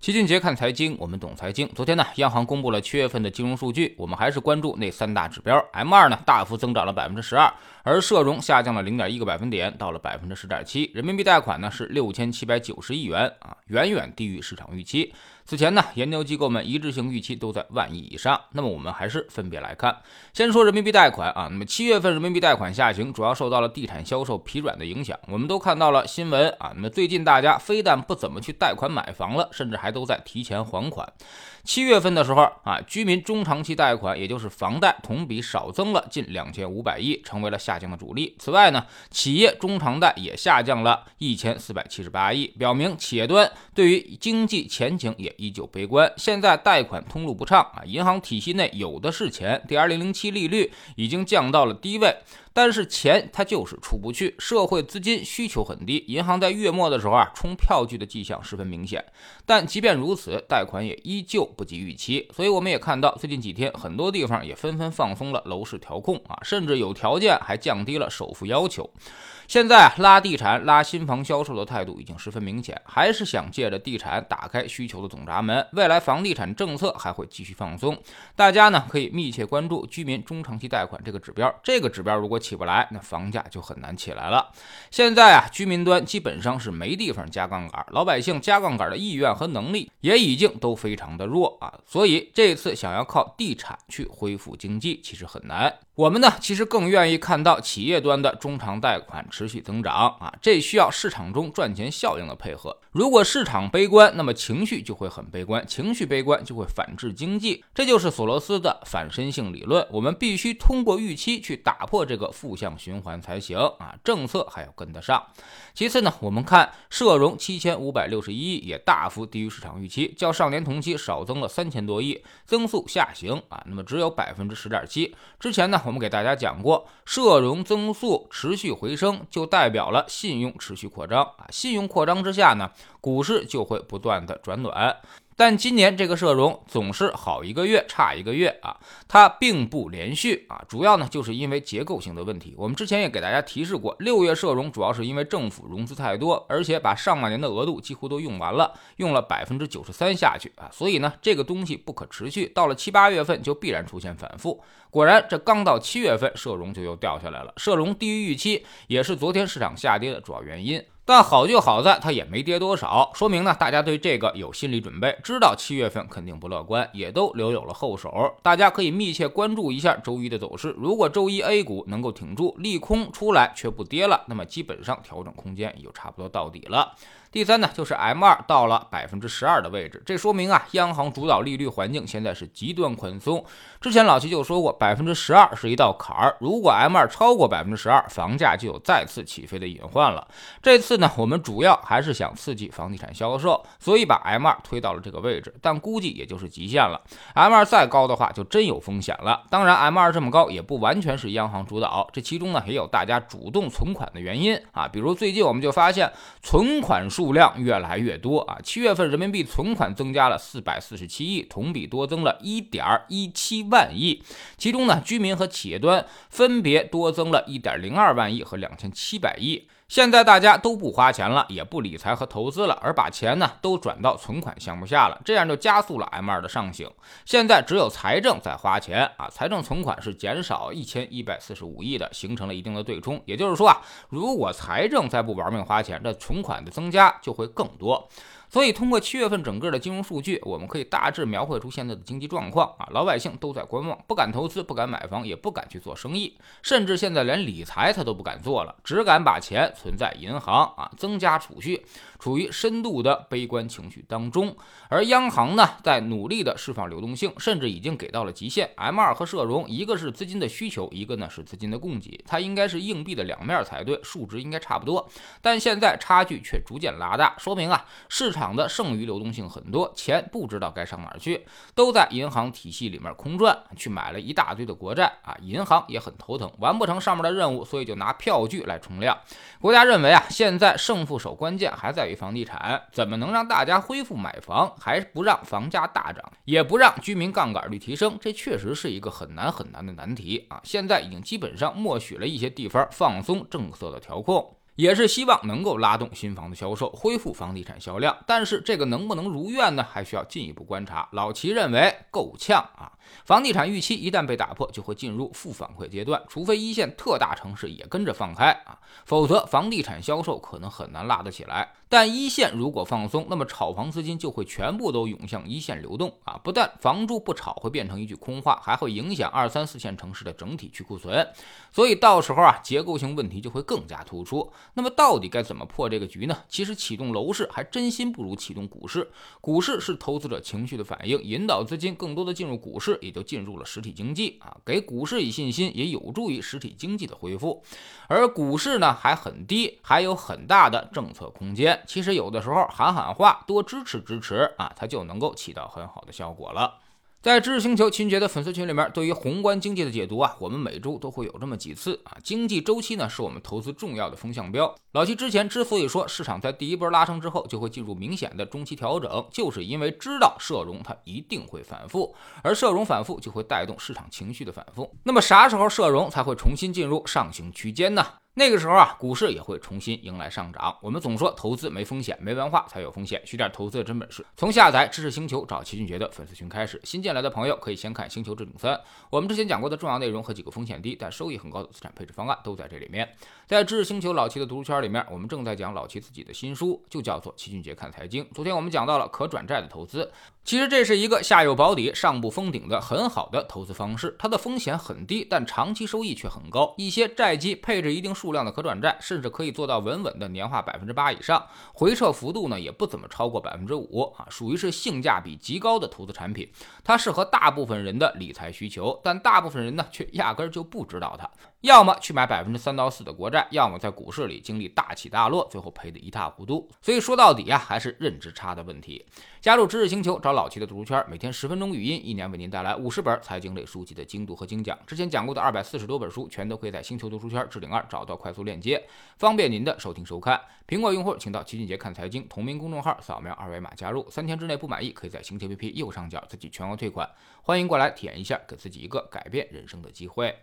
齐俊杰看财经，我们懂财经。昨天呢，央行公布了七月份的金融数据，我们还是关注那三大指标。M 二呢大幅增长了百分之十二，而社融下降了零点一个百分点，到了百分之十点七。人民币贷款呢是六千七百九十亿元啊，远远低于市场预期。此前呢，研究机构们一致性预期都在万亿以上。那么我们还是分别来看，先说人民币贷款啊。那么七月份人民币贷款下行，主要受到了地产销售疲软的影响。我们都看到了新闻啊。那么最近大家非但不怎么去贷款买房了，甚至还都都在提前还款。七月份的时候啊，居民中长期贷款，也就是房贷，同比少增了近两千五百亿，成为了下降的主力。此外呢，企业中长贷也下降了一千四百七十八亿，表明企业端对于经济前景也依旧悲观。现在贷款通路不畅啊，银行体系内有的是钱第二零零七利率已经降到了低位。但是钱它就是出不去，社会资金需求很低，银行在月末的时候啊，冲票据的迹象十分明显。但即便如此，贷款也依旧不及预期。所以我们也看到，最近几天很多地方也纷纷放松了楼市调控啊，甚至有条件还降低了首付要求。现在拉地产、拉新房销售的态度已经十分明显，还是想借着地产打开需求的总闸门。未来房地产政策还会继续放松，大家呢可以密切关注居民中长期贷款这个指标。这个指标如果起不来，那房价就很难起来了。现在啊，居民端基本上是没地方加杠杆，老百姓加杠杆的意愿和能力也已经都非常的弱啊。所以这次想要靠地产去恢复经济，其实很难。我们呢，其实更愿意看到企业端的中长贷款持续增长啊，这需要市场中赚钱效应的配合。如果市场悲观，那么情绪就会很悲观，情绪悲观就会反制经济，这就是索罗斯的反身性理论。我们必须通过预期去打破这个负向循环才行啊，政策还要跟得上。其次呢，我们看社融七千五百六十一亿也大幅低于市场预期，较上年同期少增了三千多亿，增速下行啊，那么只有百分之十点七。之前呢。我们给大家讲过，社融增速持续回升，就代表了信用持续扩张啊。信用扩张之下呢，股市就会不断的转暖。但今年这个社融总是好一个月差一个月啊，它并不连续啊，主要呢就是因为结构性的问题。我们之前也给大家提示过，六月社融主要是因为政府融资太多，而且把上半年的额度几乎都用完了，用了百分之九十三下去啊，所以呢这个东西不可持续，到了七八月份就必然出现反复。果然，这刚到七月份，社融就又掉下来了，社融低于预期，也是昨天市场下跌的主要原因。但好就好在它也没跌多少，说明呢大家对这个有心理准备，知道七月份肯定不乐观，也都留有了后手。大家可以密切关注一下周一的走势。如果周一 A 股能够挺住，利空出来却不跌了，那么基本上调整空间也就差不多到底了。第三呢，就是 M 二到了百分之十二的位置，这说明啊，央行主导利率环境现在是极端宽松。之前老齐就说过，百分之十二是一道坎儿，如果 M 二超过百分之十二，房价就有再次起飞的隐患了。这次呢，我们主要还是想刺激房地产销售，所以把 M 二推到了这个位置，但估计也就是极限了。M 二再高的话，就真有风险了。当然，M 二这么高也不完全是央行主导，这其中呢也有大家主动存款的原因啊，比如最近我们就发现存款。数量越来越多啊！七月份人民币存款增加了四百四十七亿，同比多增了一点一七万亿。其中呢，居民和企业端分别多增了一点零二万亿和两千七百亿。现在大家都不花钱了，也不理财和投资了，而把钱呢都转到存款项目下了，这样就加速了 M 二的上行。现在只有财政在花钱啊，财政存款是减少一千一百四十五亿的，形成了一定的对冲。也就是说啊，如果财政再不玩命花钱，那存款的增加就会更多。所以，通过七月份整个的金融数据，我们可以大致描绘出现在的经济状况啊。老百姓都在观望，不敢投资，不敢买房，也不敢去做生意，甚至现在连理财他都不敢做了，只敢把钱存在银行啊，增加储蓄，处于深度的悲观情绪当中。而央行呢，在努力的释放流动性，甚至已经给到了极限。M 二和社融，一个是资金的需求，一个呢是资金的供给，它应该是硬币的两面才对，数值应该差不多，但现在差距却逐渐拉大，说明啊，市场。场的剩余流动性很多，钱不知道该上哪儿去，都在银行体系里面空转，去买了一大堆的国债啊！银行也很头疼，完不成上面的任务，所以就拿票据来冲量。国家认为啊，现在胜负手关键还在于房地产，怎么能让大家恢复买房，还不让房价大涨，也不让居民杠杆率提升？这确实是一个很难很难的难题啊！现在已经基本上默许了一些地方放松政策的调控。也是希望能够拉动新房的销售，恢复房地产销量。但是这个能不能如愿呢？还需要进一步观察。老齐认为够呛啊。房地产预期一旦被打破，就会进入负反馈阶段，除非一线特大城市也跟着放开啊，否则房地产销售可能很难拉得起来。但一线如果放松，那么炒房资金就会全部都涌向一线流动啊！不但房住不炒会变成一句空话，还会影响二三四线城市的整体去库存。所以到时候啊，结构性问题就会更加突出。那么到底该怎么破这个局呢？其实启动楼市还真心不如启动股市。股市是投资者情绪的反应，引导资金更多的进入股市，也就进入了实体经济啊，给股市以信心，也有助于实体经济的恢复。而股市呢还很低，还有很大的政策空间。其实有的时候喊喊话，多支持支持啊，它就能够起到很好的效果了。在知识星球秦杰的粉丝群里面，对于宏观经济的解读啊，我们每周都会有这么几次啊。经济周期呢，是我们投资重要的风向标。老七之前之所以说市场在第一波拉升之后就会进入明显的中期调整，就是因为知道社融它一定会反复，而社融反复就会带动市场情绪的反复。那么啥时候社融才会重新进入上行区间呢？那个时候啊，股市也会重新迎来上涨。我们总说投资没风险，没文化才有风险。学点投资的真本事，从下载知识星球找齐俊杰的粉丝群开始。新进来的朋友可以先看《星球置顶三》，我们之前讲过的重要内容和几个风险低但收益很高的资产配置方案都在这里面。在知识星球老齐的读书圈里面，我们正在讲老齐自己的新书，就叫做《齐俊杰看财经》。昨天我们讲到了可转债的投资。其实这是一个下有保底、上不封顶的很好的投资方式，它的风险很低，但长期收益却很高。一些债基配置一定数数量的可转债，甚至可以做到稳稳的年化百分之八以上，回撤幅度呢也不怎么超过百分之五啊，属于是性价比极高的投资产品。它适合大部分人的理财需求，但大部分人呢却压根儿就不知道它。要么去买百分之三到四的国债，要么在股市里经历大起大落，最后赔得一塌糊涂。所以说到底啊，还是认知差的问题。加入知识星球，找老齐的读书圈，每天十分钟语音，一年为您带来五十本财经类书籍的精读和精讲。之前讲过的二百四十多本书，全都可以在星球读书圈置顶二找到快速链接，方便您的收听收看。苹果用户请到齐俊杰看财经同名公众号，扫描二维码加入。三天之内不满意，可以在星球 APP 右上角自己全额退款。欢迎过来体验一下，给自己一个改变人生的机会。